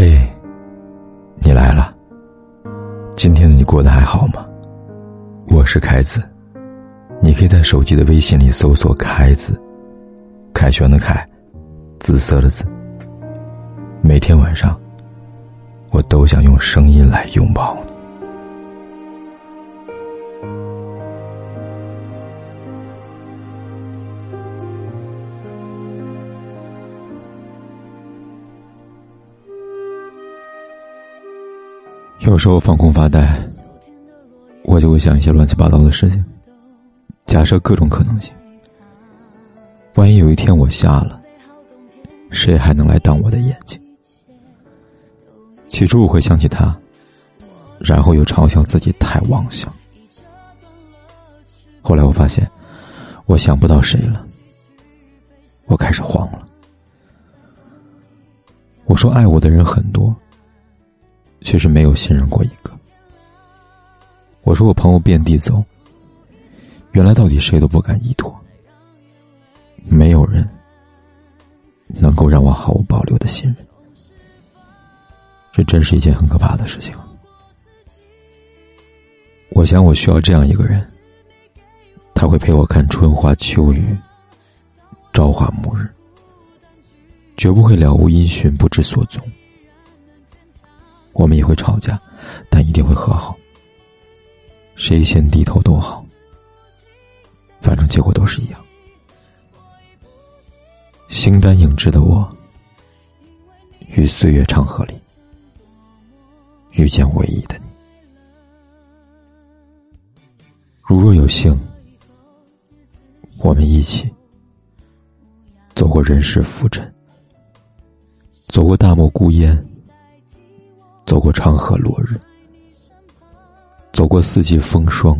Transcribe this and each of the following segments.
嘿，你来了。今天的你过得还好吗？我是凯子，你可以在手机的微信里搜索“凯子”，凯旋的凯，紫色的紫。每天晚上，我都想用声音来拥抱你。有时候放空发呆，我就会想一些乱七八糟的事情，假设各种可能性。万一有一天我瞎了，谁还能来当我的眼睛？起初我会想起他，然后又嘲笑自己太妄想。后来我发现，我想不到谁了，我开始慌了。我说爱我的人很多。确实没有信任过一个。我说我朋友遍地走，原来到底谁都不敢依托。没有人能够让我毫无保留的信任，这真是一件很可怕的事情。我想我需要这样一个人，他会陪我看春花秋雨、朝花暮日，绝不会了无音讯、不知所踪。我们也会吵架，但一定会和好。谁先低头都好，反正结果都是一样。形单影只的我，于岁月长河里遇见唯一的你。如若有幸，我们一起走过人世浮沉，走过大漠孤烟。走过长河落日，走过四季风霜，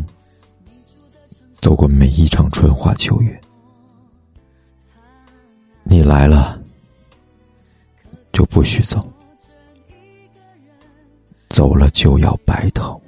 走过每一场春花秋月。你来了，就不许走；走了，就要白头。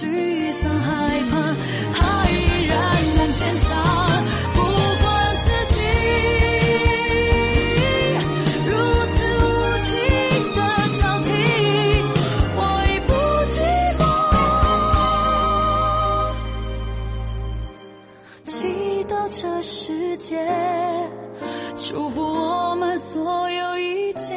沮丧、害怕，还依然能坚强。不管自己如此无情的交替，我已不寂寞。祈祷这世界祝福我们所有一切，